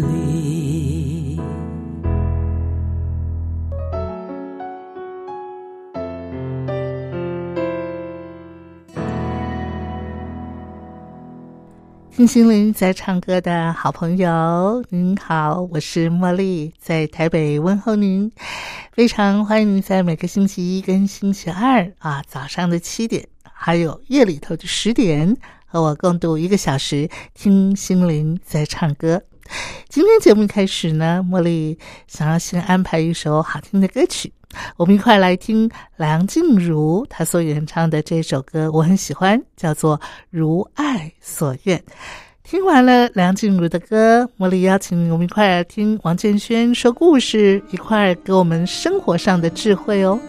离听心灵在唱歌的好朋友，您好，我是茉莉，在台北问候您。非常欢迎您在每个星期一跟星期二啊早上的七点，还有夜里头的十点，和我共度一个小时，听心灵在唱歌。今天节目开始呢，茉莉想要先安排一首好听的歌曲，我们一块来听梁静茹她所演唱的这首歌，我很喜欢，叫做《如爱所愿》。听完了梁静茹的歌，茉莉邀请我们一块来听王建轩说故事，一块给我们生活上的智慧哦。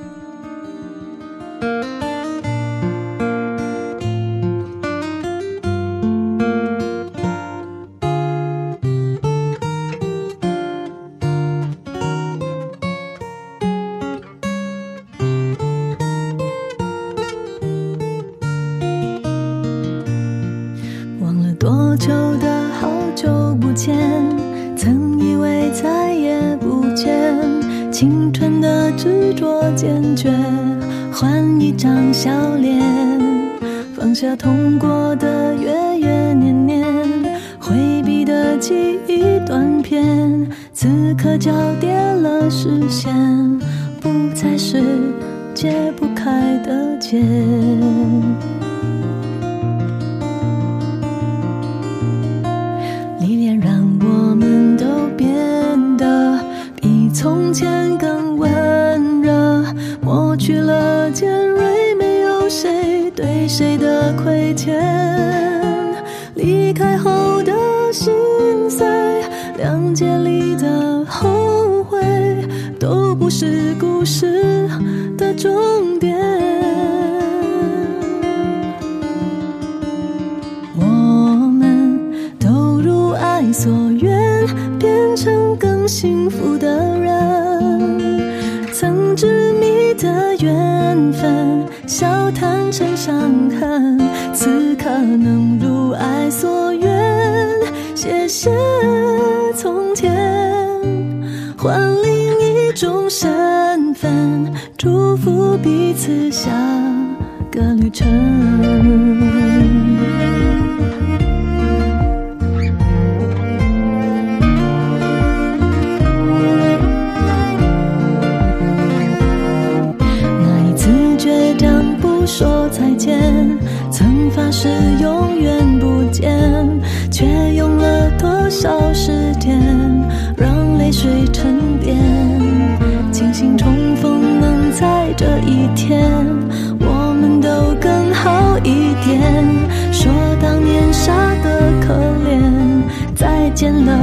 见了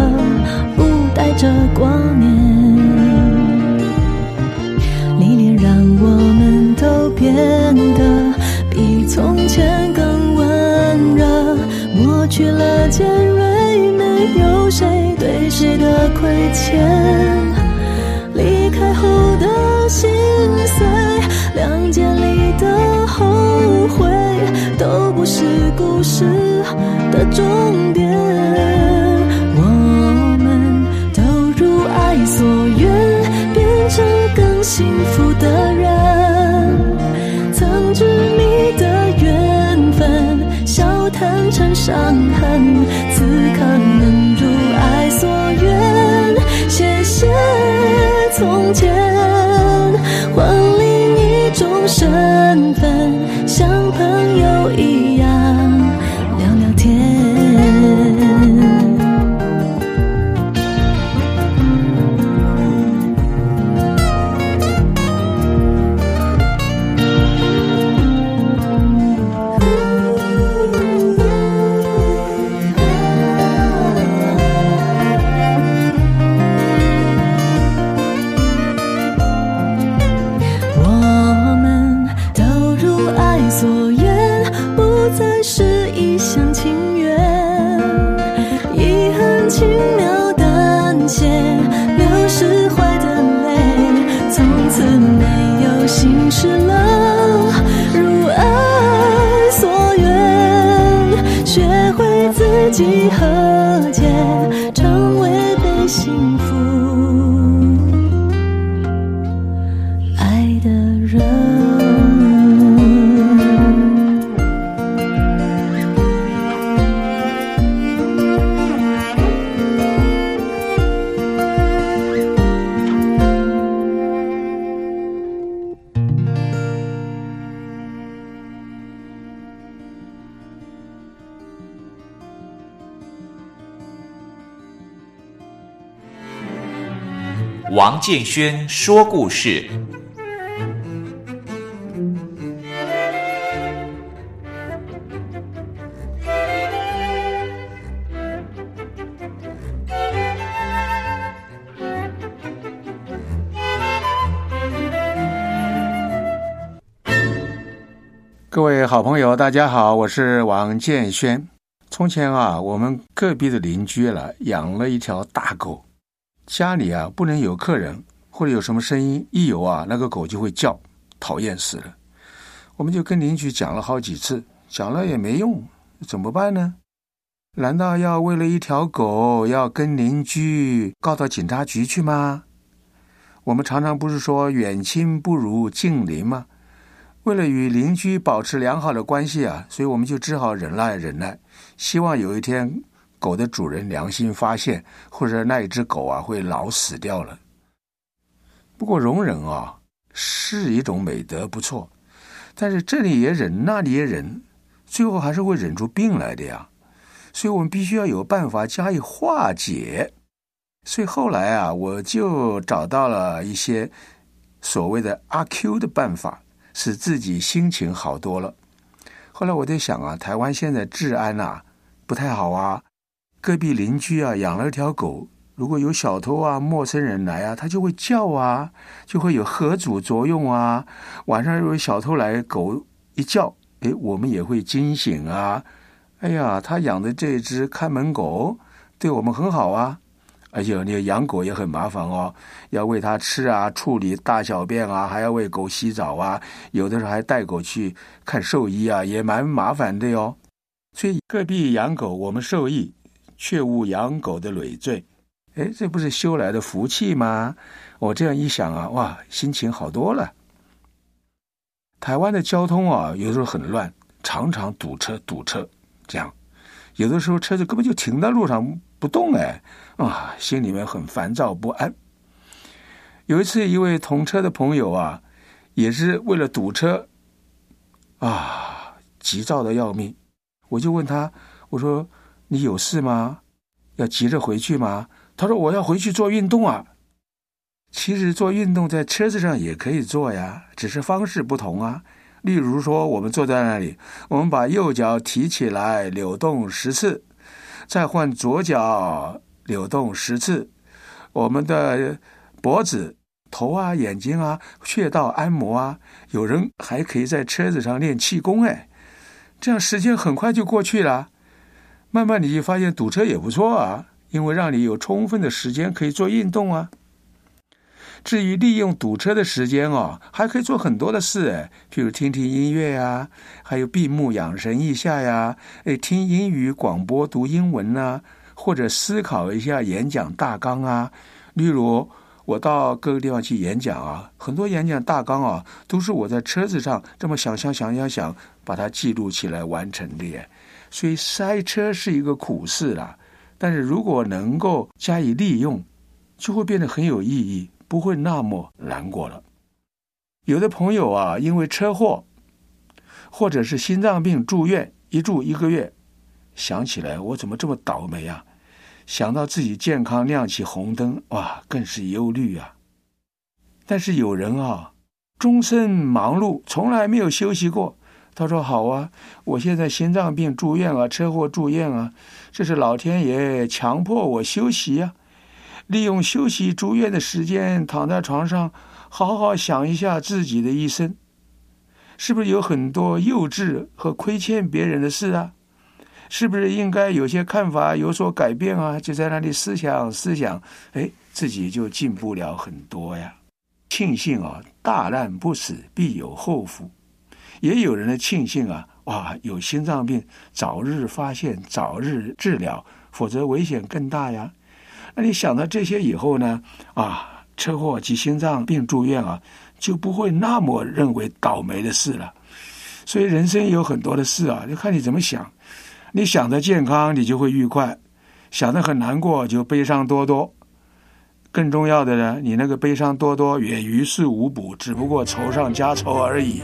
不带着挂念。历练让我们都变得比从前更温热，抹去了尖锐，没有谁对谁的亏欠。离开后的心碎，两界里的后悔，都不是故事的终幸福的人。曾执迷的缘分，笑谈成伤痕。此刻能如爱所愿，谢谢从前，失了，建轩说故事。各位好朋友，大家好，我是王建轩。从前啊，我们隔壁的邻居了养了一条大狗，家里啊不能有客人或者有什么声音，一有啊那个狗就会叫，讨厌死了。我们就跟邻居讲了好几次，讲了也没用，怎么办呢？难道要为了一条狗要跟邻居告到警察局去吗？我们常常不是说远亲不如近邻吗？为了与邻居保持良好的关系啊，所以我们就只好忍耐忍耐，希望有一天狗的主人良心发现，或者那一只狗啊会老死掉了。不过容忍啊是一种美德，不错，但是这里也忍，那里也忍，最后还是会忍出病来的呀。所以我们必须要有办法加以化解。所以后来啊，我就找到了一些所谓的阿 Q 的办法。使自己心情好多了。后来我在想啊，台湾现在治安啊不太好啊，隔壁邻居啊养了条狗，如果有小偷啊、陌生人来啊，它就会叫啊，就会有合组作用啊。晚上如果小偷来，狗一叫，哎，我们也会惊醒啊。哎呀，他养的这只看门狗对我们很好啊。而且那个养狗也很麻烦哦，要喂它吃啊，处理大小便啊，还要为狗洗澡啊，有的时候还带狗去看兽医啊，也蛮麻烦的哟。所以隔壁养狗，我们受益，却无养狗的累赘。哎，这不是修来的福气吗？我这样一想啊，哇，心情好多了。台湾的交通啊，有时候很乱，常常堵车堵车，这样有的时候车子根本就停在路上不动哎。啊，心里面很烦躁不安。有一次，一位同车的朋友啊，也是为了堵车，啊，急躁的要命。我就问他，我说：“你有事吗？要急着回去吗？”他说：“我要回去做运动啊。”其实做运动在车子上也可以做呀，只是方式不同啊。例如说，我们坐在那里，我们把右脚提起来扭动十次，再换左脚。扭动十次，我们的脖子、头啊、眼睛啊、穴道按摩啊，有人还可以在车子上练气功哎，这样时间很快就过去了。慢慢你就发现堵车也不错啊，因为让你有充分的时间可以做运动啊。至于利用堵车的时间哦，还可以做很多的事哎，譬如听听音乐呀，还有闭目养神一下呀，哎，听英语广播读英文呐。或者思考一下演讲大纲啊，例如我到各个地方去演讲啊，很多演讲大纲啊，都是我在车子上这么想想想想想，把它记录起来完成的。所以塞车是一个苦事啦，但是如果能够加以利用，就会变得很有意义，不会那么难过了。有的朋友啊，因为车祸或者是心脏病住院，一住一个月，想起来我怎么这么倒霉啊？想到自己健康亮起红灯，哇，更是忧虑啊！但是有人啊，终身忙碌，从来没有休息过。他说：“好啊，我现在心脏病住院啊，车祸住院啊，这是老天爷强迫我休息呀。利用休息住院的时间，躺在床上好好想一下自己的一生，是不是有很多幼稚和亏欠别人的事啊？是不是应该有些看法有所改变啊？就在那里思想思想，哎，自己就进步了很多呀。庆幸啊，大难不死，必有后福。”也有人庆幸啊，哇，有心脏病，早日发现，早日治疗，否则危险更大呀。那你想了这些以后呢？啊，车祸及心脏病住院啊，就不会那么认为倒霉的事了。所以人生有很多的事啊，就看你怎么想。你想着健康，你就会愉快；想着很难过，就悲伤多多。更重要的呢，你那个悲伤多多也于事无补，只不过愁上加愁而已。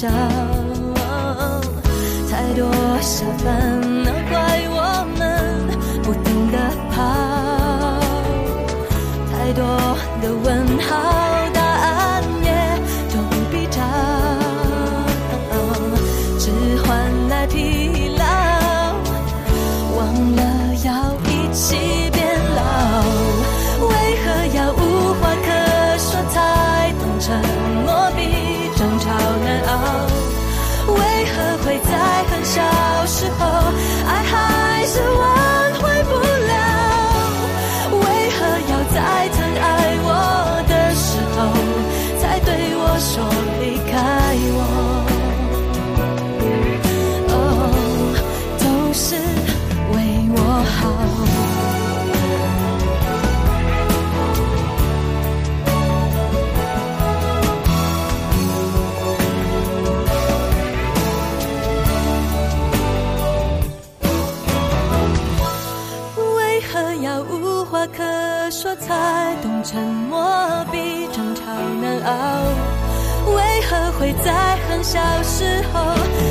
下。小时候，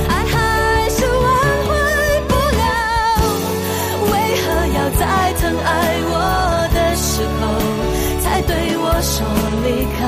爱还是挽回不了。为何要在疼爱我的时候，才对我说离开？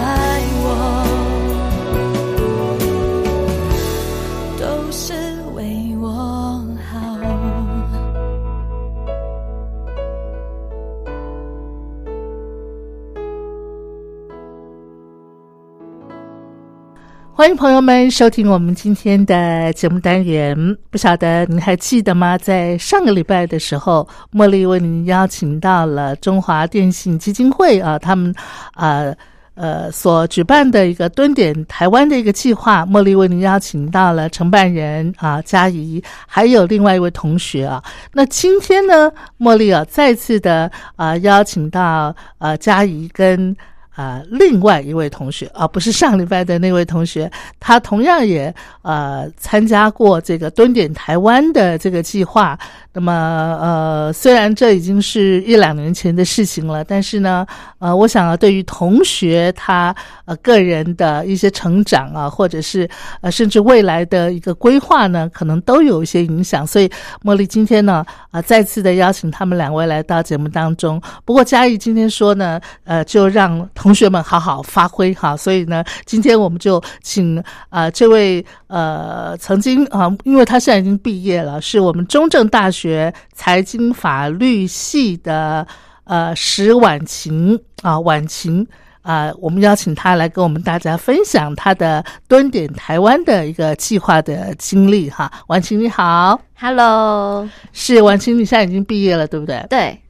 欢迎朋友们收听我们今天的节目单元。不晓得你还记得吗？在上个礼拜的时候，茉莉为您邀请到了中华电信基金会啊，他们啊呃所举办的一个蹲点台湾的一个计划。茉莉为您邀请到了承办人啊嘉怡，还有另外一位同学啊。那今天呢，茉莉啊再次的啊邀请到呃嘉怡跟。啊，另外一位同学啊，不是上礼拜的那位同学，他同样也呃参加过这个蹲点台湾的这个计划。那么呃，虽然这已经是一两年前的事情了，但是呢，呃，我想啊，对于同学他呃个人的一些成长啊，或者是呃甚至未来的一个规划呢，可能都有一些影响。所以茉莉今天呢啊再次的邀请他们两位来到节目当中。不过嘉义今天说呢，呃，就让同学们好好发挥哈。所以呢，今天我们就请啊这位呃曾经啊，因为他现在已经毕业了，是我们中正大学。学财经法律系的呃石婉晴啊，婉晴啊，我们邀请他来跟我们大家分享他的蹲点台湾的一个计划的经历哈。婉晴你好，Hello，是婉晴，你现在已经毕业了，对不对？对。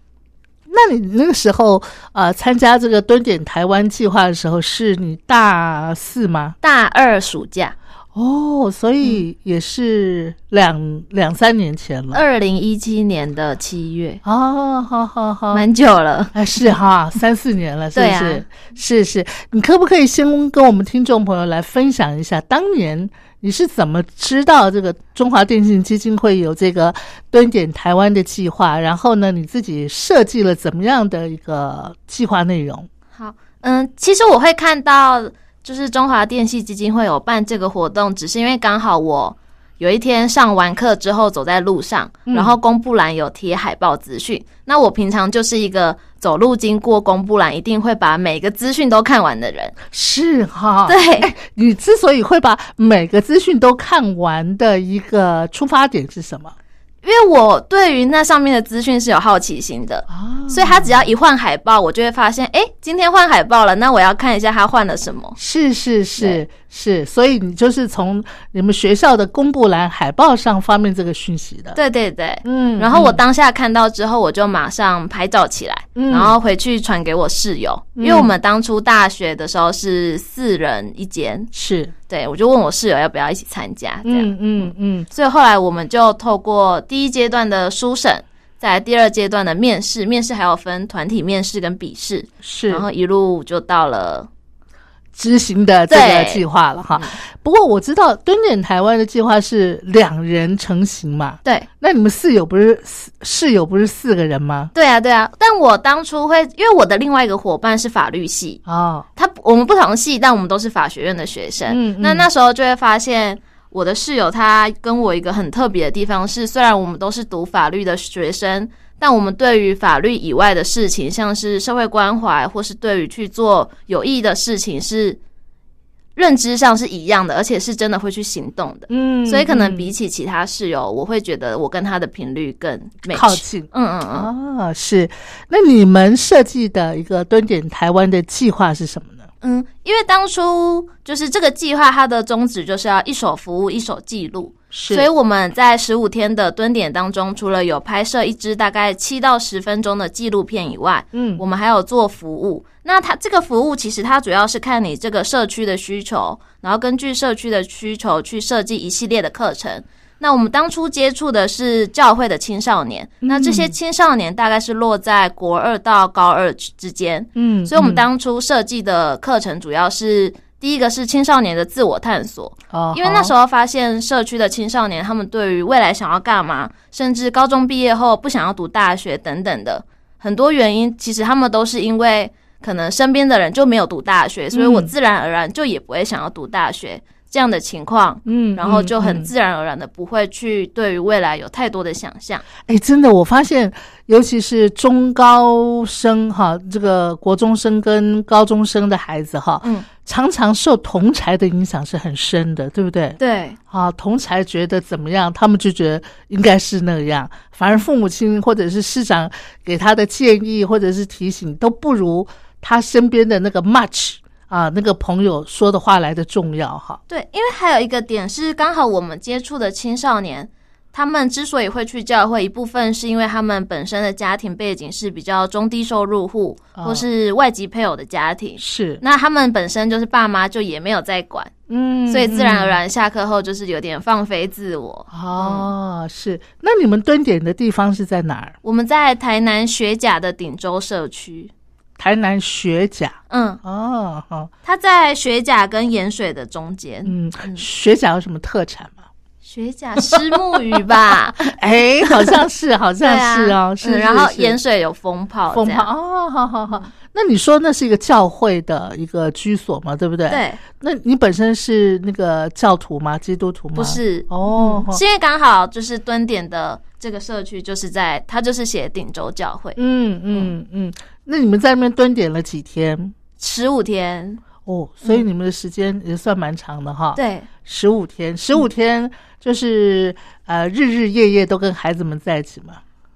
那你那个时候呃，参加这个蹲点台湾计划的时候，是你大四吗？大二暑假。哦，所以也是两两三年前了，二零一七年的七月哦，好好好，蛮久了，哎，是哈，三四年了，是不是？是是，你可不可以先跟我们听众朋友来分享一下，当年你是怎么知道这个中华电信基金会有这个蹲点台湾的计划？然后呢，你自己设计了怎么样的一个计划内容？好，嗯，其实我会看到。就是中华电信基金会有办这个活动，只是因为刚好我有一天上完课之后走在路上，然后公布栏有贴海报资讯。那我平常就是一个走路经过公布栏，一定会把每个资讯都看完的人。是哈，对。你之所以会把每个资讯都看完的一个出发点是什么？因为我对于那上面的资讯是有好奇心的，所以他只要一换海报，我就会发现，哎，今天换海报了，那我要看一下他换了什么。是是是。是，所以你就是从你们学校的公布栏海报上发明这个讯息的。对对对，嗯。然后我当下看到之后，我就马上拍照起来，然后回去传给我室友，因为我们当初大学的时候是四人一间，是对，我就问我室友要不要一起参加，这样，嗯嗯。所以后来我们就透过第一阶段的书审，在第二阶段的面试，面试还有分团体面试跟笔试，是，然后一路就到了。执行的这个计划了哈，不过我知道蹲点台湾的计划是两人成型嘛，对，那你们室友不是室友不是四个人吗？对啊，对啊，但我当初会因为我的另外一个伙伴是法律系。哦，他我们不同系，但我们都是法学院的学生，嗯，那那时候就会发现我的室友他跟我一个很特别的地方是，虽然我们都是读法律的学生。但我们对于法律以外的事情，像是社会关怀，或是对于去做有意义的事情，是认知上是一样的，而且是真的会去行动的。嗯，所以可能比起其他室友，我会觉得我跟他的频率更靠近。嗯嗯嗯，啊，是。那你们设计的一个蹲点台湾的计划是什么呢？嗯，因为当初就是这个计划，它的宗旨就是要一手服务，一手记录。所以我们在十五天的蹲点当中，除了有拍摄一支大概七到十分钟的纪录片以外，嗯，我们还有做服务。那它这个服务其实它主要是看你这个社区的需求，然后根据社区的需求去设计一系列的课程。那我们当初接触的是教会的青少年，那这些青少年大概是落在国二到高二之间，嗯，所以我们当初设计的课程主要是。第一个是青少年的自我探索，因为那时候发现社区的青少年，他们对于未来想要干嘛，甚至高中毕业后不想要读大学等等的很多原因，其实他们都是因为可能身边的人就没有读大学，所以我自然而然就也不会想要读大学。这样的情况，嗯，然后就很自然而然的不会去对于未来有太多的想象。哎，真的，我发现，尤其是中高生哈，这个国中生跟高中生的孩子哈，嗯，常常受同才的影响是很深的，对不对？对，啊，同才觉得怎么样，他们就觉得应该是那样，反而父母亲或者是师长给他的建议或者是提醒，都不如他身边的那个 much。啊，那个朋友说的话来的重要哈。对，因为还有一个点是，刚好我们接触的青少年，他们之所以会去教会，一部分是因为他们本身的家庭背景是比较中低收入户，或是外籍配偶的家庭。是，那他们本身就是爸妈就也没有在管，嗯，所以自然而然下课后就是有点放飞自我。哦，是。那你们蹲点的地方是在哪儿？我们在台南学甲的顶洲社区。台南学甲，嗯，哦，好，它在学甲跟盐水的中间。嗯，学甲有什么特产吗？学甲虱目鱼吧，哎，好像是，好像是哦，是。然后盐水有风炮，风炮哦，好好好。那你说那是一个教会的一个居所嘛，对不对？对。那你本身是那个教徒吗？基督徒吗？不是哦，是因为刚好就是蹲点的这个社区，就是在它就是写顶州教会。嗯嗯嗯。那你们在那边蹲点了几天？十五天。哦，所以你们的时间也算蛮长的哈。对，十五天，十五天就是呃日日夜夜都跟孩子们在一起嘛。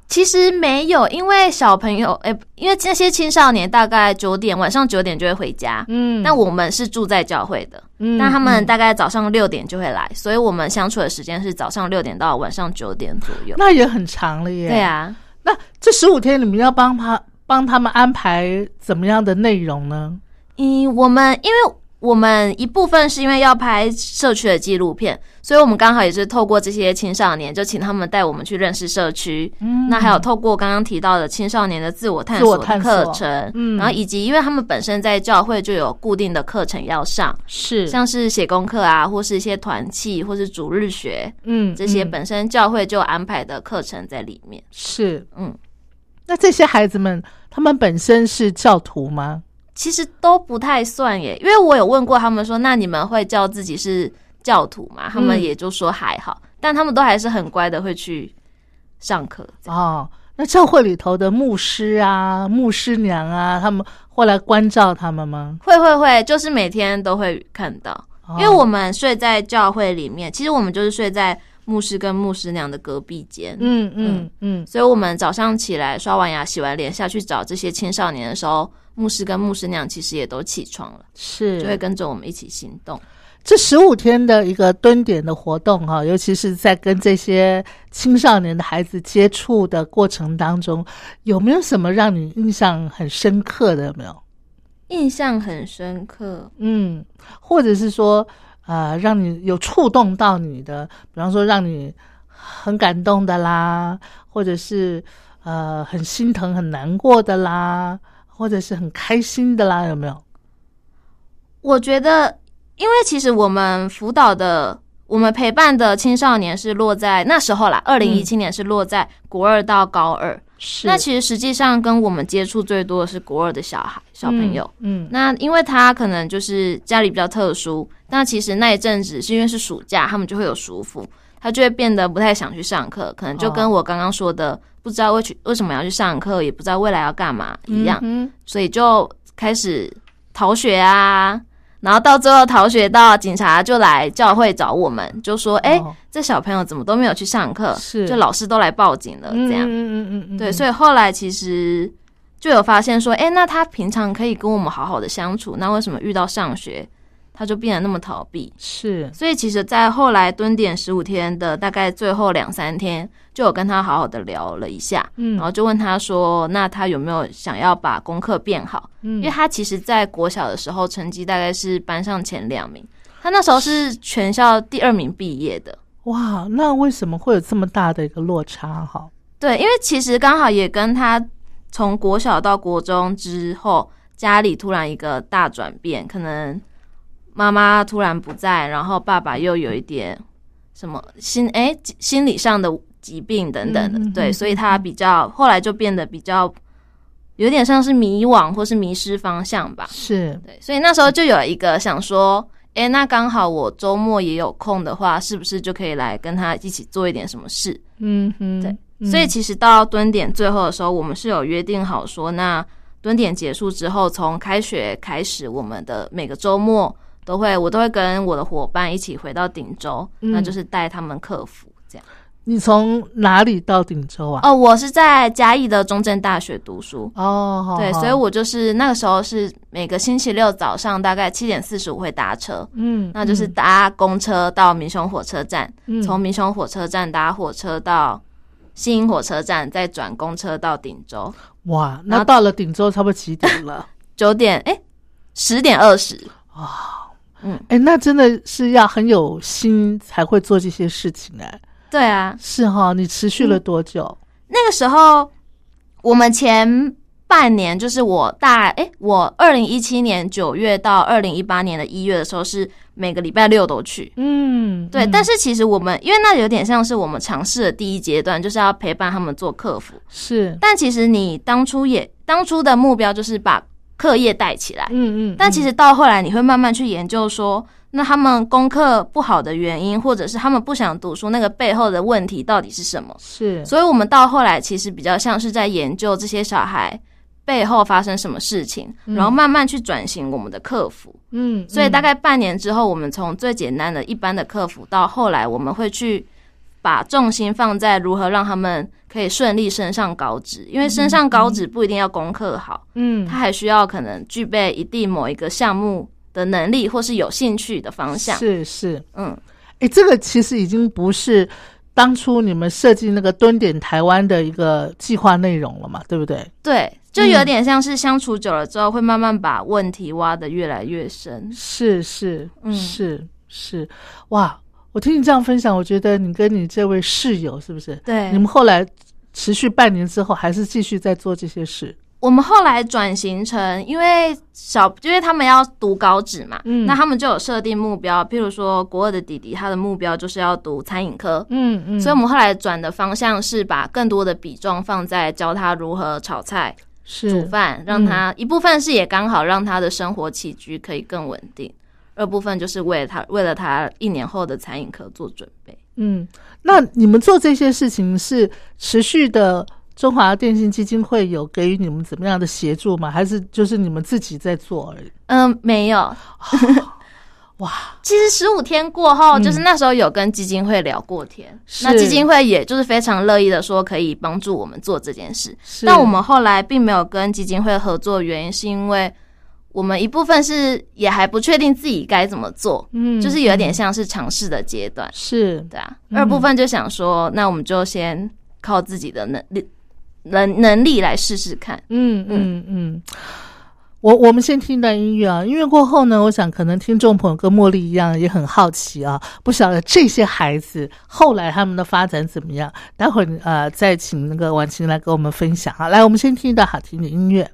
其实没有，因为小朋友，哎，因为那些青少年大概九点晚上九点就会回家，嗯，但我们是住在教会的，嗯，那他们大概早上六点就会来，所以我们相处的时间是早上六点到晚上九点左右，那也很长了耶。对啊，那这十五天你们要帮他帮他们安排怎么样的内容呢？嗯，我们因为。我们一部分是因为要拍社区的纪录片，所以我们刚好也是透过这些青少年，就请他们带我们去认识社区。嗯，那还有透过刚刚提到的青少年的自我探索课程，嗯，然后以及因为他们本身在教会就有固定的课程要上，是像是写功课啊，或是一些团契，或是主日学，嗯，这些本身教会就安排的课程在里面。是，嗯，那这些孩子们他们本身是教徒吗？其实都不太算耶，因为我有问过他们说，那你们会叫自己是教徒吗？他们也就说还好，但他们都还是很乖的，会去上课。哦，那教会里头的牧师啊、牧师娘啊，他们会来关照他们吗？会会会，就是每天都会看到，因为我们睡在教会里面，其实我们就是睡在牧师跟牧师娘的隔壁间。嗯嗯嗯，所以我们早上起来刷完牙、洗完脸下去找这些青少年的时候。牧师跟牧师娘其实也都起床了，是就会跟着我们一起行动。这十五天的一个蹲点的活动哈，尤其是在跟这些青少年的孩子接触的过程当中，有没有什么让你印象很深刻的？有没有？印象很深刻，嗯，或者是说，呃，让你有触动到你的，比方说让你很感动的啦，或者是呃很心疼、很难过的啦。或者是很开心的啦，有没有？我觉得，因为其实我们辅导的、我们陪伴的青少年是落在那时候啦，二零一七年是落在国二到高二。是，那其实实际上跟我们接触最多的是国二的小孩、小朋友。嗯，那因为他可能就是家里比较特殊，那其实那一阵子是因为是暑假，他们就会有暑辅，他就会变得不太想去上课，可能就跟我刚刚说的。不知道为去为什么要去上课，也不知道未来要干嘛一样，嗯所以就开始逃学啊。然后到最后逃学到警察就来教会找我们，就说：“哎，这小朋友怎么都没有去上课？是，就老师都来报警了，这样。”嗯嗯嗯嗯，对，所以后来其实就有发现说：“哎，那他平常可以跟我们好好的相处，那为什么遇到上学？”他就变得那么逃避，是，所以其实，在后来蹲点十五天的大概最后两三天，就有跟他好好的聊了一下，嗯，然后就问他说，那他有没有想要把功课变好？嗯，因为他其实，在国小的时候成绩大概是班上前两名，他那时候是全校第二名毕业的。哇，那为什么会有这么大的一个落差？哈，对，因为其实刚好也跟他从国小到国中之后，家里突然一个大转变，可能。妈妈突然不在，然后爸爸又有一点什么心哎心理上的疾病等等的，对，所以他比较后来就变得比较有点像是迷惘或是迷失方向吧。是对，所以那时候就有一个想说，哎，那刚好我周末也有空的话，是不是就可以来跟他一起做一点什么事？嗯哼，对。所以其实到蹲点最后的时候，我们是有约定好说，那蹲点结束之后，从开学开始，我们的每个周末。都会，我都会跟我的伙伴一起回到顶洲，那就是带他们克服这样。你从哪里到鼎州啊？哦，我是在嘉义的中正大学读书。哦，对，所以我就是那个时候是每个星期六早上大概七点四十五会搭车，嗯，那就是搭公车到民雄火车站，嗯从民雄火车站搭火车到新营火车站，再转公车到鼎州。哇，那到了鼎州差不多几点了？九点，哎，十点二十。哎，那真的是要很有心才会做这些事情哎。对啊，是哈，你持续了多久？那个时候我们前半年就是我大，哎，我二零一七年九月到二零一八年的一月的时候是每个礼拜六都去。嗯，对，嗯但是其实我们因为那有点像是我们尝试的第一阶段，就是要陪伴他们做客服。是，但其实你当初也当初的目标就是把课业带起来，嗯嗯，但其实到后来你会慢慢去研究说，那他们功课不好的原因，或者是他们不想读书那个背后的问题到底是什么？是，所以我们到后来其实比较像是在研究这些小孩背后发生什么事情，然后慢慢去转型我们的客服。嗯，所以大概半年之后，我们从最简单的一般的客服，到后来我们会去把重心放在如何让他们可以顺利升上高职，因为升上高职不一定要功课好，嗯，他还需要可能具备一定某一个项目的能力，或是有兴趣的方向。是是，嗯，哎，这个其实已经不是当初你们设计那个蹲点台湾的一个计划内容了嘛，对不对？对，就有点像是相处久了之后，会慢慢把问题挖得越来越深。是是嗯是是，哇！我听你这样分享，我觉得你跟你这位室友是不是？对你们后来持续半年之后，还是继续在做这些事？我们后来转型成，因为小，因为他们要读高职嘛，嗯那他们就有设定目标，譬如说国二的弟弟，他的目标就是要读餐饮科，嗯嗯，所以我们后来转的方向是把更多的比重放在教他如何炒菜、是煮饭，让他一部分是也刚好让他的生活起居可以更稳定，二部分就是为了他为了他一年后的餐饮科做准备。嗯，那你们做这些事情是持续的？中华电信基金会有给予你们怎么样的协助吗？还是就是你们自己在做而已？嗯，没有。哇，其实十五天过后，嗯就是那时候有跟基金会聊过天，那基金会也就是非常乐意的说可以帮助我们做这件事。但我们后来并没有跟基金会合作，原因是因为我们一部分是也还不确定自己该怎么做，嗯就是有点像是尝试的阶段，是对啊。嗯二部分就想说，那我们就先靠自己的能力能能力来试试看。嗯嗯嗯，我我们先听一段音乐啊，音乐过后呢，我想可能听众朋友跟茉莉一样也很好奇啊，不晓得这些孩子后来他们的发展怎么样，待会儿呃再请那个婉晴来跟我们分享啊。来，我们先听一段好听的音乐。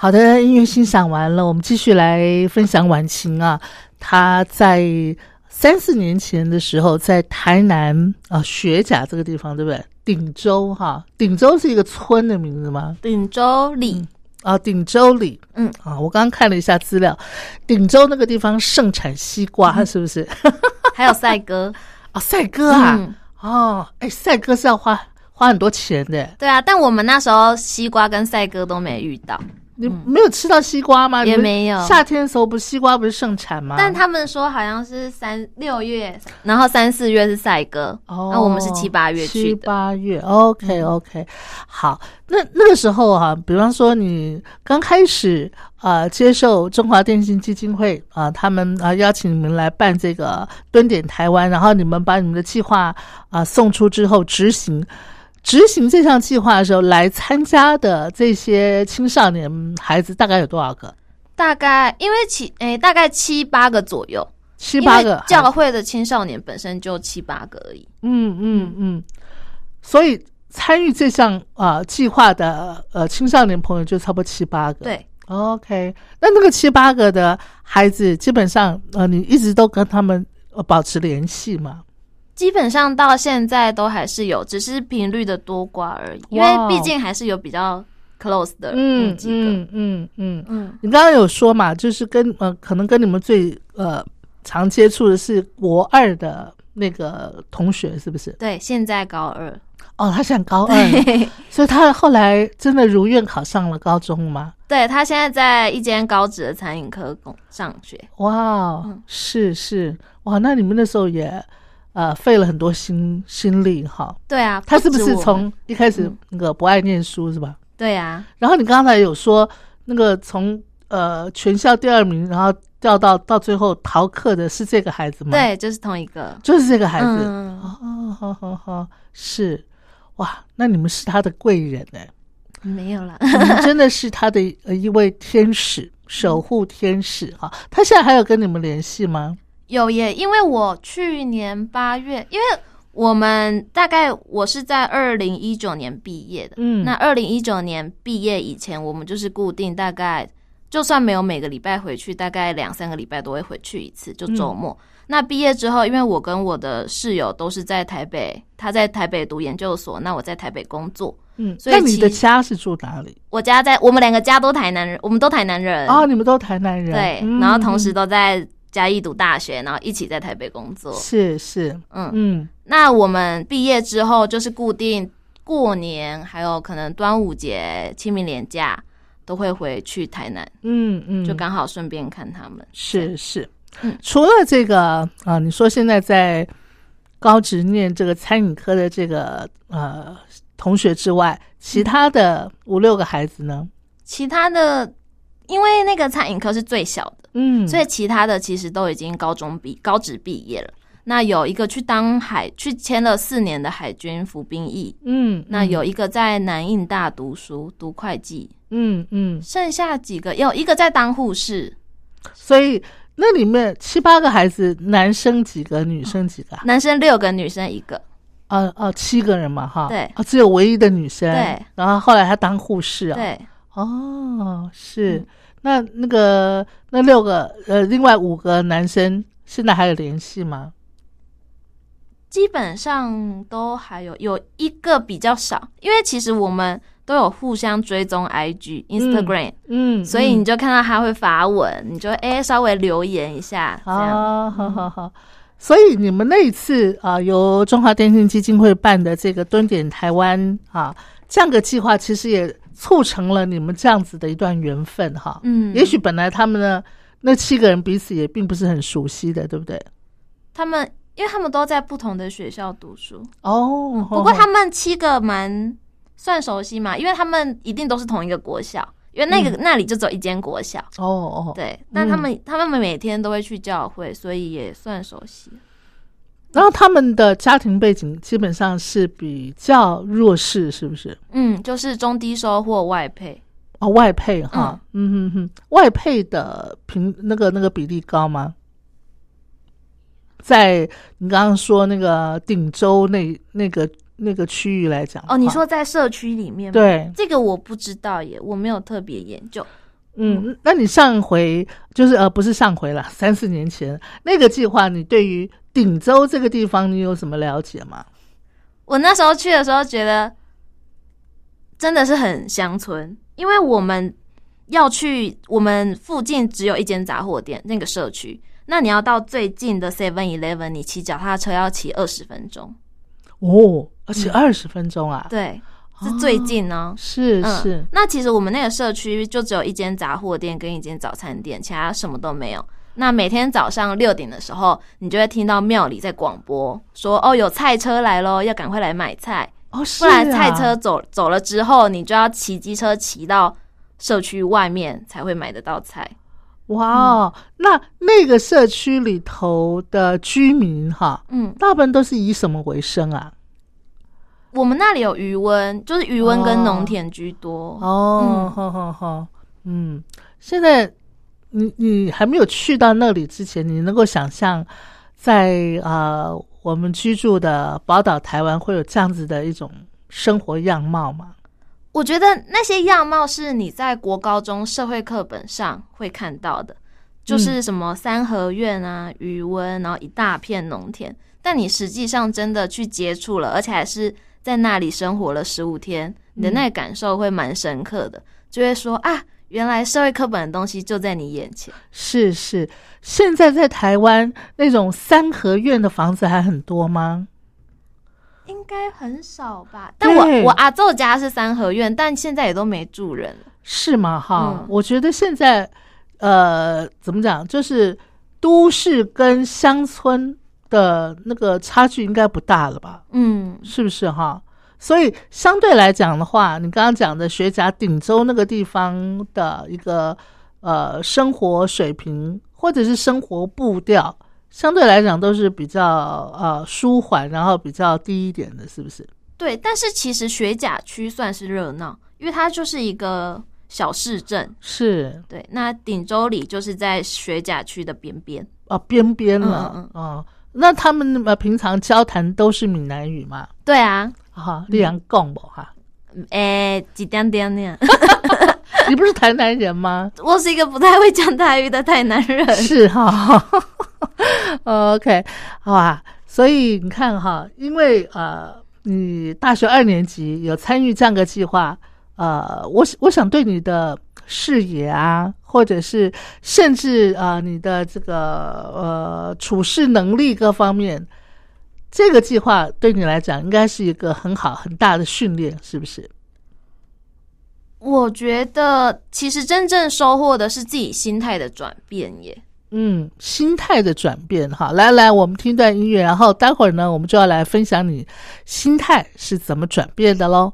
好的，音乐欣赏完了，我们继续来分享晚晴啊，她在三四年前的时候，在台南啊学甲这个地方，对不对？顶洲哈，顶洲是一个村的名字吗？顶洲里。啊，顶洲里，嗯。啊，我刚刚看了一下资料，顶洲那个地方盛产西瓜，是不是？还有赛鸽。啊，赛鸽啊，嗯。哦，哎，赛鸽是要花花很多钱的，对啊，但我们那时候西瓜跟赛鸽都没遇到，你没有吃到西瓜吗？也没有夏天的时候不是西瓜不是盛产吗？但他们说好像是三六月，然后三四月是赛鸽，哦，那我们是七八月去的七。八月，OK OK，好，那那个时候啊，比方说你刚开始啊、接受中华电信基金会啊、他们啊、邀请你们来办这个蹲点台湾，然后你们把你们的计划啊、送出之后执行。执行这项计划的时候，来参加的这些青少年孩子大概有多少个？大概因为七诶、大概七八个左右，七八个教会的青少年本身就七八个而已。嗯嗯嗯，所以参与这项啊、计划的呃青少年朋友就差不多七八个。对，，OK，那那个七八个的孩子，基本上呃你一直都跟他们呃保持联系嘛？基本上到现在都还是有，只是频率的多寡而已。因为毕竟还是有比较 close 的嗯几个。嗯嗯嗯，嗯你刚刚有说嘛，就是跟呃可能跟你们最呃常接触的是国二的那个同学，是不是？对，现在高二。哦，他想高二，所以他后来真的如愿考上了高中吗？对他现在在一间高职的餐饮科工上学。哇哦，嗯是是，哇，那你们那时候也呃费了很多心心力哈。对啊，他是不是从一开始嗯那个不爱念书是吧？对啊，然后你刚才有说那个从呃全校第二名，然后掉到到最后逃课的是这个孩子吗？，对，就是同一个。就是这个孩子。嗯哦，好好好，是哇，那你们是他的贵人哎、没有了，你们真的是他的呃一位天使，守护天使哈。他现在还有跟你们联系吗？有耶，因为我去年八月，因为我们大概我是在二零一九年毕业的，嗯那二零一九年毕业以前，我们就是固定大概，就算没有每个礼拜回去，大概两三个礼拜都会回去一次，就周末。那毕业之后，因为我跟我的室友都是在台北，他在台北读研究所，那我在台北工作。嗯，所以你的家是住哪里？我家在我们两个家都台南人，我们都台南人哦，你们都台南人，对，嗯然后同时都在嘉义读大学，然后一起在台北工作。是是，嗯，嗯那我们毕业之后就是固定过年，还有可能端午节、清明连假都会回去台南，嗯嗯，就刚好顺便看他们。是是嗯，除了这个啊，你说现在在高职念这个餐饮科的这个呃同学之外，其他的五六个孩子呢？其他的，因为那个餐饮科是最小的，嗯，所以其他的其实都已经高中毕高职毕业了。那有一个去当海去签了四年的海军服兵役，嗯，那有一个在南印大读书读会计，嗯嗯，剩下几个有一个在当护士，所以那里面七八个孩子，男生几个，女生几个啊？男生六个，女生一个。啊啊，七个人嘛，哈，对。啊，只有唯一的女生，对，然后后来她当护士啊，，对，哦，是，嗯那那个那六个呃，另外五个男生现在还有联系吗？基本上都还有有一个比较少，因为其实我们都有互相追踪 IG、Instagram，、嗯，所以嗯你就看到他会发文，你就哎、稍微留言一下，这样。啊，好好好。所以你们那一次啊，由中华电信基金会办的这个蹲点台湾啊这样个计划，其实也促成了你们这样子的一段缘分哈。嗯，也许本来他们呢那七个人彼此也并不是很熟悉的，对不对？他们，因为他们都在不同的学校读书，哦，不过他们七个蛮算熟悉嘛，因为他们一定都是同一个国小，因为那个、那里就只有一间国小。哦哦，对，但他们、他们每天都会去教会，所以也算熟悉。然后他们的家庭背景基本上是比较弱势，是不是？嗯，就是中低收或外配。哦，外配哈，嗯哼哼，外配的平那个那个比例高吗？在你刚刚说那个鼎州那那个那个区域来讲，哦，你说在社区里面吗？对，这个我不知道耶，我没有特别研究。嗯，那你上回就是呃，不是上回了，三四年前那个计划，你对于顶洲这个地方，你有什么了解吗？我那时候去的时候，觉得真的是很乡村，因为我们要去，我们附近只有一间杂货店，那个社区，那你要到最近的 Seven Eleven，你骑脚踏车要骑二十分钟。哦，而且二十分钟啊？对。是最近呢，是是。那其实我们那个社区就只有一间杂货店跟一间早餐店，其他什么都没有。那每天早上六点的时候，你就会听到庙里在广播说：“哦，有菜车来喽，要赶快来买菜哦。”不然菜车走走了之后，你就要骑机车骑到社区外面才会买得到菜。哇，那那个社区里头的居民哈，嗯，大部分都是以什么为生啊？我们那里有余温，就是余温跟农田居多。哦，好好好，嗯，现在你你还没有去到那里之前，你能够想象在啊我们居住的宝岛台湾会有这样子的一种生活样貌吗？我觉得那些样貌是你在国高中社会课本上会看到的，就是什么三合院啊、余温，然后一大片农田。但你实际上真的去接触了，而且还是。在那里生活了十五天，你的那个感受会蛮深刻的，就会说啊，原来社会课本的东西就在你眼前。是是，现在在台湾那种三合院的房子还很多吗？应该很少吧。但我我阿昼家是三合院，但现在也都没住人了。是吗？哈，我觉得现在呃，怎么讲，就是都市跟乡村。的那个差距应该不大了吧？嗯，是不是哈？所以相对来讲的话，你刚刚讲的学甲顶洲那个地方的一个呃生活水平或者是生活步调，相对来讲都是比较呃舒缓，然后比较低一点的，是不是？对，但是其实学甲区算是热闹，因为它就是一个小市镇。是对，那顶洲里就是在学甲区的边边啊，边边了啊。那他们呃平常交谈都是闽南语吗？对啊，哈，你阳讲不哈？诶，几点点呢？你不是台南人吗？我是一个不太会讲台语的台南人。是哈，OK，好吧。所以你看哈，因为呃，你大学二年级有参与这样个计划，呃，我我想对你的。视野啊，或者是甚至呃，你的这个呃处事能力各方面，这个计划对你来讲应该是一个很好很大的训练，是不是？我觉得其实真正收获的是自己心态的转变耶。嗯，心态的转变哈，来来，我们听段音乐，然后待会儿呢，我们就要来分享你心态是怎么转变的喽。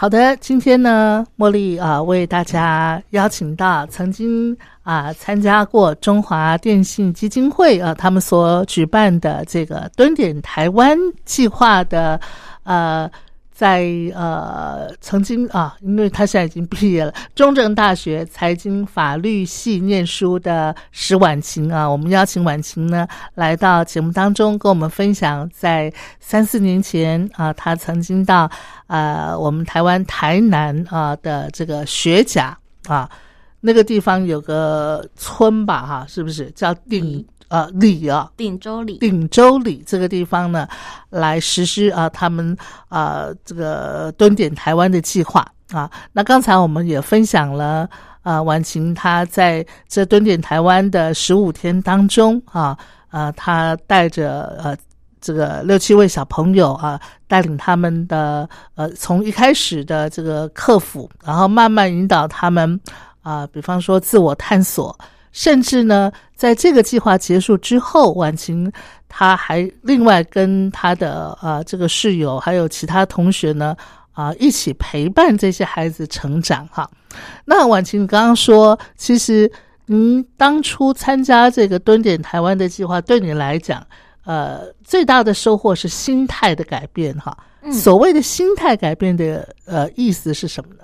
好的，今天呢，茉莉啊为大家邀请到曾经啊参加过中华电信基金会啊他们所举办的这个蹲点台湾计划的呃。在呃，曾经啊，因为他现在已经毕业了，中正大学财经法律系念书的石婉晴啊，我们邀请婉晴呢来到节目当中，跟我们分享在三四年前啊，他曾经到呃我们台湾台南啊的这个学甲啊那个地方有个村吧哈，是不是叫定？呃，里啊，鼎州里，鼎州里这个地方呢，来实施啊，他们啊这个蹲点台湾的计划啊。那刚才我们也分享了啊，婉晴她在这蹲点台湾的十五天当中啊，呃，他带着呃这个六七位小朋友啊，带领他们的呃从一开始的这个克服，然后慢慢引导他们啊，比方说自我探索。甚至呢，在这个计划结束之后，婉晴她还另外跟她的呃这个室友还有其他同学呢啊一起陪伴这些孩子成长哈。那婉晴刚刚说，其实您当初参加这个蹲点台湾的计划，对你来讲，呃，最大的收获是心态的改变哈。嗯所谓的心态改变的呃意思是什么呢？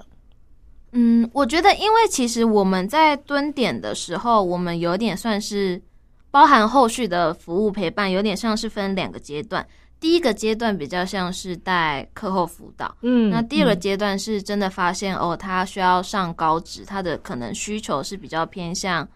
嗯，我觉得，因为其实我们在蹲点的时候，我们有点算是包含后续的服务陪伴，有点像是分两个阶段。第一个阶段比较像是带课后辅导，嗯，那第二个阶段是真的发现哦，他需要上高职，他的可能需求是比较偏向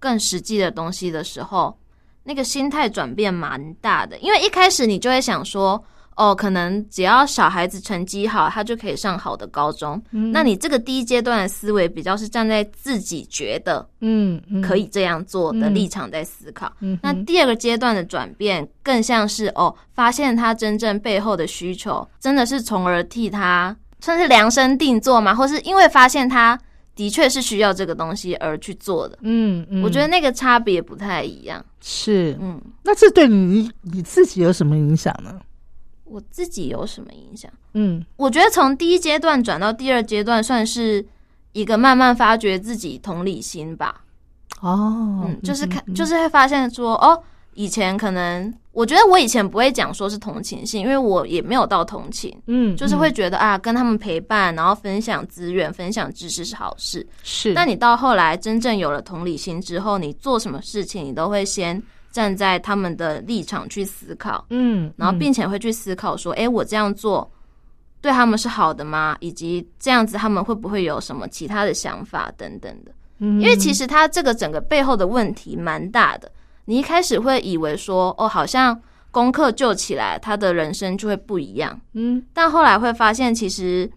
更实际的东西的时候，那个心态转变蛮大的。因为一开始你就会想说。哦，可能只要小孩子成绩好，他就可以上好的高中。那你这个第一阶段的思维比较是站在自己觉得嗯可以这样做的立场在思考。那第二个阶段的转变更像是哦，发现他真正背后的需求，真的是从而替他算是量身定做嘛，或是因为发现他的确是需要这个东西而去做的。嗯嗯，我觉得那个差别不太一样。是，嗯，那这对你你自己有什么影响呢？我自己有什么影响？嗯，我觉得从第一阶段转到第二阶段，算是一个慢慢发掘自己同理心吧。哦，嗯，就是看，就是会发现说，哦，以前可能我觉得我以前不会讲说是同情心，因为我也没有到同情，嗯，就是会觉得啊，跟他们陪伴，然后分享资源、分享知识是好事。是，那你到后来真正有了同理心之后，你做什么事情，你都会先。站在他们的立场去思考，嗯，然后并且会去思考说，哎，我这样做对他们是好的吗？以及这样子他们会不会有什么其他的想法等等的？嗯，因为其实他这个整个背后的问题蛮大的。你一开始会以为说，哦，好像功课救起来，他的人生就会不一样，嗯，但后来会发现，其实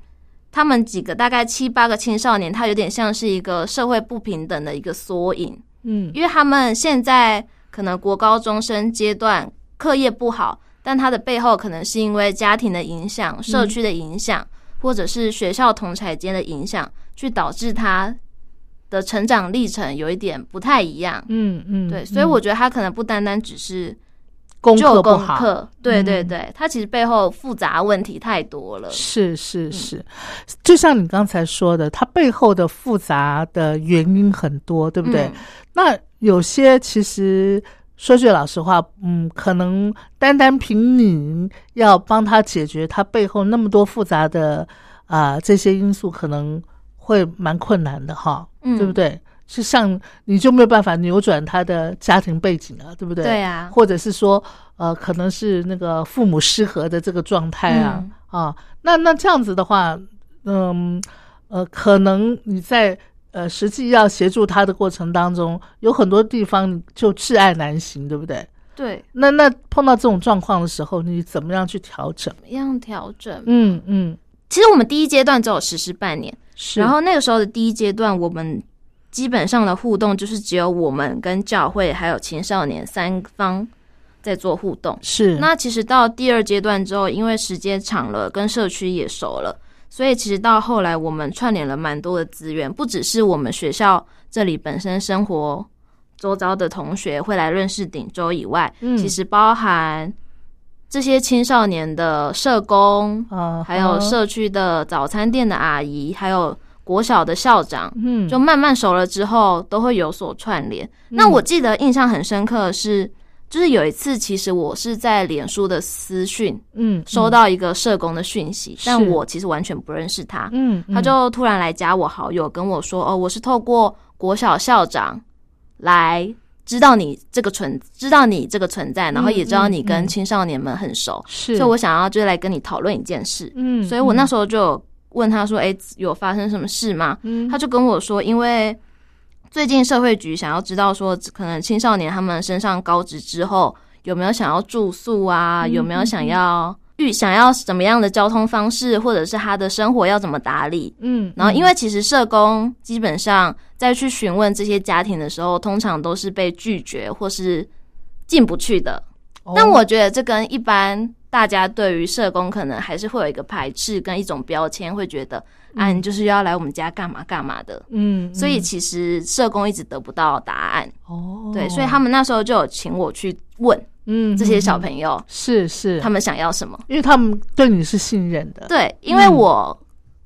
他们几个大概七八个青少年，他有点像是一个社会不平等的一个缩影，嗯，因为他们现在。可能国高中生阶段课业不好，但他的背后可能是因为家庭的影响、社区的影响，或者是学校同才间的影响，去导致他的成长历程有一点不太一样。嗯嗯，对，所以我觉得他可能不单单只是功课。不好，对对对，他其实背后复杂问题太多了。是是是，就像你刚才说的，他背后的复杂的原因很多，对不对？那有些其实说句老实话，嗯，可能单单凭你要帮他解决他背后那么多复杂的啊这些因素，可能会蛮困难的哈，嗯对不对？是像你就没有办法扭转他的家庭背景啊，对不对？对啊或者是说，呃，可能是那个父母失和的这个状态啊，嗯啊，那那这样子的话，嗯，呃，可能你在呃实际要协助他的过程当中，有很多地方就挚爱难行，对不对？对，那那碰到这种状况的时候，你怎么样去调整？怎么样调整？嗯嗯，其实我们第一阶段只有实施半年，是，然后那个时候的第一阶段，我们基本上的互动就是只有我们跟教会还有青少年三方在做互动。是那其实到第二阶段之后，因为时间长了，跟社区也熟了，所以其实到后来我们串联了蛮多的资源，不只是我们学校这里本身生活周遭的同学会来认识鼎州以外，嗯其实包含这些青少年的社工，啊，还有社区的早餐店的阿姨，还有国小的校长，嗯，就慢慢熟了之后，都会有所串联。那我记得印象很深刻的是，就是有一次，其实我是在脸书的私讯嗯收到一个社工的讯息，是但我其实完全不认识他，嗯，嗯他就突然来加我好友，跟我说：“哦，我是透过国小校长来。”知道你这个存，知道你这个存在，然后也知道你嗯嗯跟青少年们很熟，是，所以我想要就是来跟你讨论一件事。嗯，所以我那时候就问他说：“哎、有发生什么事吗？”嗯他就跟我说，因为最近社会局想要知道说，可能青少年他们升上高职之后有没有想要住宿啊，嗯有没有想要预想要什么样的交通方式，或者是他的生活要怎么打理。嗯，然后，因为其实社工基本上在去询问这些家庭的时候，通常都是被拒绝或是进不去的。哦但我觉得这跟一般大家对于社工可能还是会有一个排斥跟一种标签，会觉得啊，你就是要来我们家干嘛干嘛的。嗯，所以其实社工一直得不到答案，哦，对，所以他们那时候就有请我去问嗯这些小朋友，是是。他们想要什么。因为他们对你是信任的，对，因为我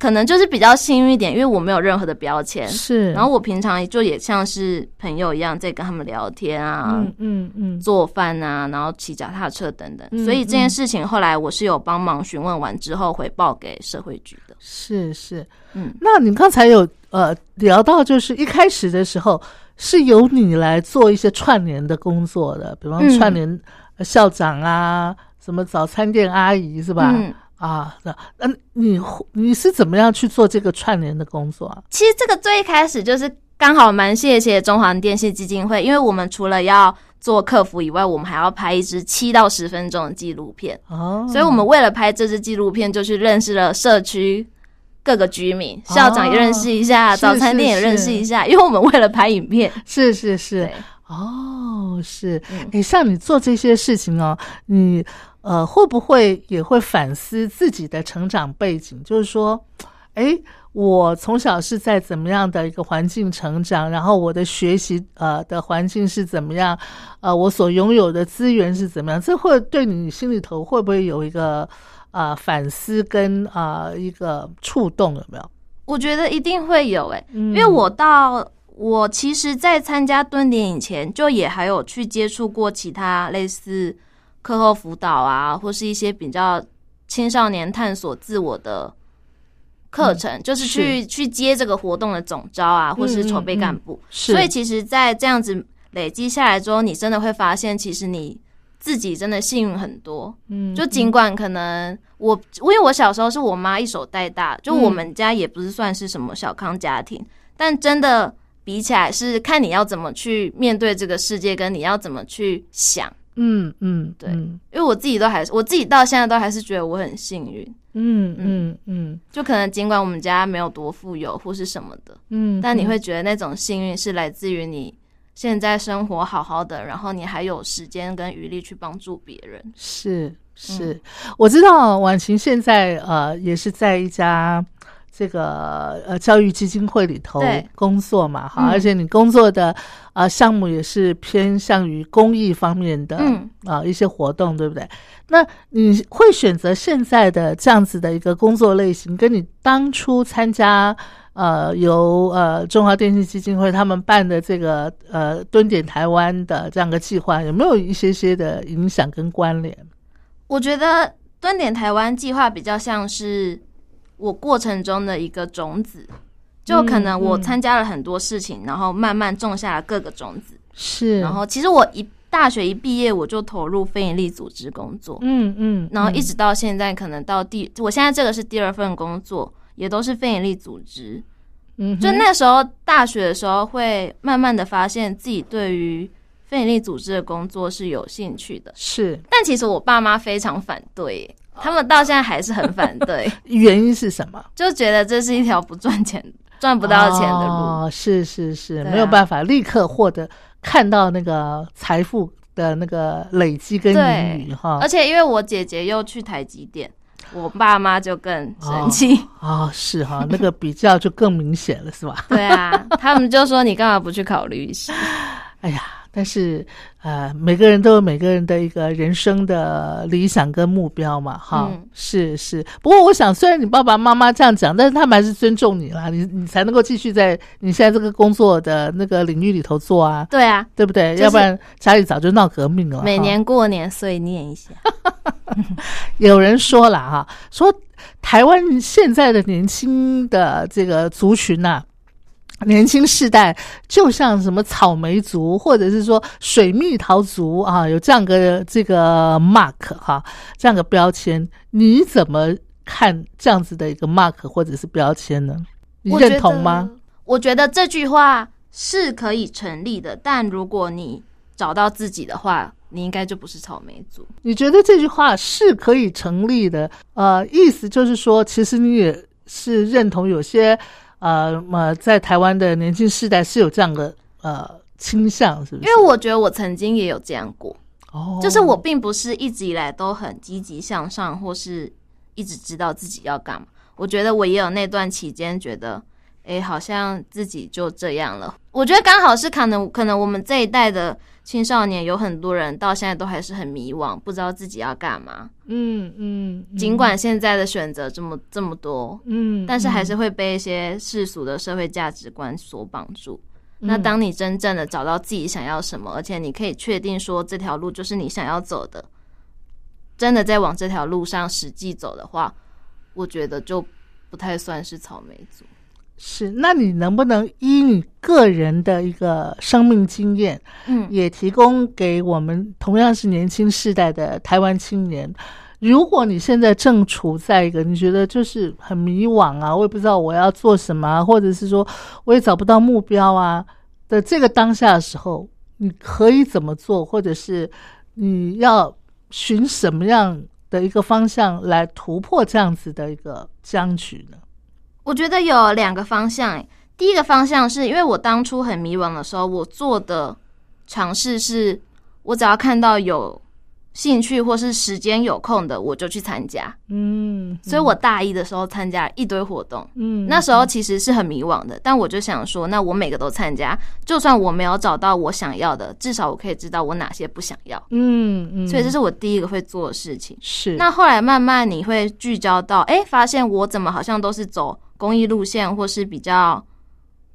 可能就是比较幸运一点，因为我没有任何的标签，是，然后我平常就也像是朋友一样在跟他们聊天啊，嗯嗯嗯，做饭啊，然后骑脚踏车等等。嗯所以这件事情后来我是有帮忙询问完之后回报给社会局的。是是，嗯，那你刚才有呃聊到，就是一开始的时候是由你来做一些串联的工作的，比方嗯。串联呃校长啊，什么早餐店阿姨是吧？嗯，啊，那嗯，你你是怎么样去做这个串联的工作啊？其实这个最一开始就是刚好蛮谢谢中华电信基金会，因为我们除了要做客服以外，我们还要拍一支七到十分钟的纪录片。哦，所以我们为了拍这支纪录片，就去认识了社区各个居民，校长也认识一下，哦是早餐店也认识一下，因为我们为了拍影片。是是是，哦，是，嗯诶，像你做这些事情哦，你呃会不会也会反思自己的成长背景？就是说，哎，我从小是在怎么样的一个环境成长，然后我的学习呃的环境是怎么样，呃，我所拥有的资源是怎么样？这会对你心里头会不会有一个呃反思跟啊、呃、一个触动？有没有？我觉得一定会有诶、因因为我到我其实，在参加蹲点以前，就也还有去接触过其他类似课后辅导啊，或是一些比较青少年探索自我的课程，就是去去接这个活动的总招啊，或是筹备干部。是，所以其实，在这样子累积下来之后，你真的会发现，其实你自己真的幸运很多。嗯就尽管可能我，因为我小时候是我妈一手带大，就我们家也不是算是什么小康家庭，但真的比起来是看你要怎么去面对这个世界，跟你要怎么去想。嗯嗯，对嗯因为我自己都还是，我自己到现在都还是觉得我很幸运。嗯嗯嗯。就可能尽管我们家没有多富有或是什么的，嗯，但你会觉得那种幸运是来自于你现在生活好好的，然后你还有时间跟余力去帮助别人。是是，我知道婉晴现在呃也是在一家这个呃教育基金会里头工作嘛，哈，嗯而且你工作的呃项目也是偏向于公益方面的嗯啊、一些活动，对不对？那你会选择现在的这样子的一个工作类型，跟你当初参加呃由呃中华电信基金会他们办的这个呃蹲点台湾的这样个计划，有没有一些些的影响跟关联？我觉得蹲点台湾计划比较像是我过程中的一个种子，就可能我参加了很多事情，然后慢慢种下了各个种子。是，然后其实我一大学一毕业，我就投入非营利组织工作。嗯嗯，然后一直到现在，可能到第我现在这个是第二份工作，也都是非营利组织。嗯，就那时候大学的时候，会慢慢的发现自己对于非营利组织的工作是有兴趣的。是，但其实我爸妈非常反对，他们到现在还是很反对。原因是什么？就觉得这是一条不赚钱、赚不到钱的路。哦，是是是，啊没有办法立刻获得看到那个财富的那个累积跟盈余哈。而且因为我姐姐又去台积电，我爸妈就更生气。哦，是哈，那个比较就更明显了，是吧？对啊，他们就说你干嘛不去考虑一下？哎呀，但是呃，每个人都有每个人的一个人生的理想跟目标嘛，哈，嗯是是。不过我想，虽然你爸爸妈妈这样讲，但是他们还是尊重你啦，你你才能够继续在你现在这个工作的那个领域里头做啊，对啊，对不对？就是要不然家里早就闹革命了。每年过年碎念一下。有人说了哈，说台湾现在的年轻的这个族群呐、年轻世代就像什么草莓族，或者是说水蜜桃族啊，有这样个这个 mark 哈，这样个标签，你怎么看这样子的一个 mark 或者是标签呢？你认同吗？得？我觉得这句话是可以成立的，但如果你找到自己的话，你应该就不是草莓族。你觉得这句话是可以成立的？呃，意思就是说，其实你也是认同有些呃呃，在台湾的年轻世代是有这样的呃倾向，是不是？因为我觉得我曾经也有这样过，哦，就是我并不是一直以来都很积极向上，或是一直知道自己要干嘛。我觉得我也有那段期间觉得，诶，好像自己就这样了。我觉得刚好是可能，可能我们这一代的青少年有很多人到现在都还是很迷惘，不知道自己要干嘛。嗯嗯，嗯尽管现在的选择这么这么多，嗯，但是还嗯是会被一些世俗的社会价值观所绑住。嗯那当你真正的找到自己想要什么，而且你可以确定说这条路就是你想要走的，真的在往这条路上实际走的话，我觉得就不太算是草莓族。是，那你能不能依你个人的一个生命经验，嗯，也提供给我们同样是年轻世代的台湾青年。如果你现在正处在一个你觉得就是很迷惘啊，我也不知道我要做什么、啊，或者是说我也找不到目标啊的这个当下的时候，你可以怎么做，或者是你要寻什么样的一个方向来突破这样子的一个僵局呢？我觉得有两个方向欸。第一个方向是因为我当初很迷惘的时候，我做的尝试是，我只要看到有兴趣或是时间有空的，我就去参加。嗯，所以我大一的时候参加一堆活动，嗯那时候其实是很迷惘的，但我就想说，那我每个都参加，就算我没有找到我想要的，至少我可以知道我哪些不想要。嗯嗯，所以这是我第一个会做的事情。是那后来慢慢你会聚焦到，哎、发现我怎么好像都是走公益路线，或是比较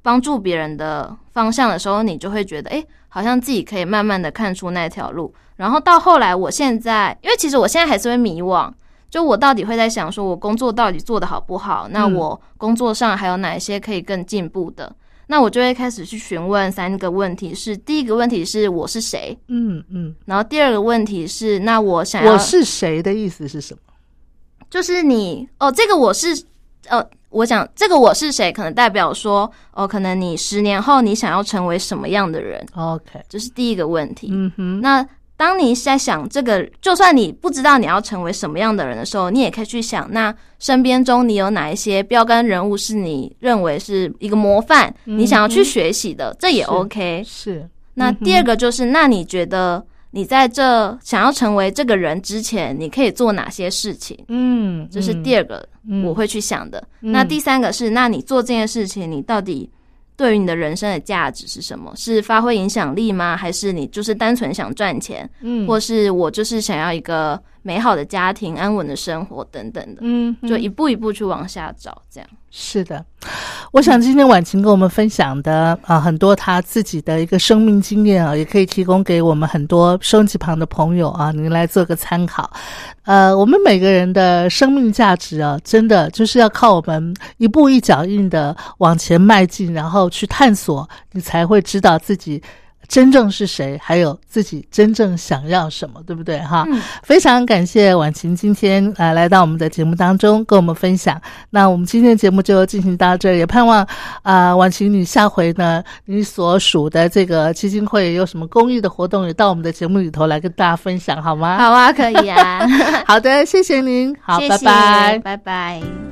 帮助别人的方向的时候，你就会觉得，哎、好像自己可以慢慢的看出那条路。然后到后来，我现在，因为其实我现在还是会迷惘，就我到底会在想，说我工作到底做的好不好？那嗯我工作上还有哪一些可以更进步的？那我就会开始去询问三个问题：是第一个问题是我是谁？嗯嗯，然后第二个问题是，那我想要我是谁的意思是什么？就是你哦，这个我是呃，我想这个我是谁，可能代表说哦，可能你十年后你想要成为什么样的人，OK，这是第一个问题。嗯哼，那当你在想这个，就算你不知道你要成为什么样的人的时候，你也可以去想，那身边中你有哪一些标杆人物是你认为是一个模范，你想要去学习的，这也 OK。是。那第二个就是，那你觉得你在这想要成为这个人之前，你可以做哪些事情？嗯，这是第二个嗯我会去想的。嗯那第三个是，那你做这件事情，你到底对于你的人生的价值是什么？是发挥影响力吗？还是你就是单纯想赚钱？嗯或是我就是想要一个美好的家庭、安稳的生活等等的？嗯，就一步一步去往下找，这样。是的，我想今天婉晴跟我们分享的啊，很多她自己的一个生命经验啊，也可以提供给我们很多收音机旁的朋友啊，您来做个参考。呃，我们每个人的生命价值啊，真的就是要靠我们一步一脚印的往前迈进，然后去探索，你才会知道自己。真正是谁？还有自己真正想要什么，对不对？哈，非常感谢婉晴今天啊来到我们的节目当中跟我们分享。那我们今天的节目就进行到这，也盼望啊婉晴你下回呢，你所属的这个基金会有什么公益的活动，也到我们的节目里头来跟大家分享，好吗？好啊，可以啊。好的，谢谢您。好，拜拜，拜拜。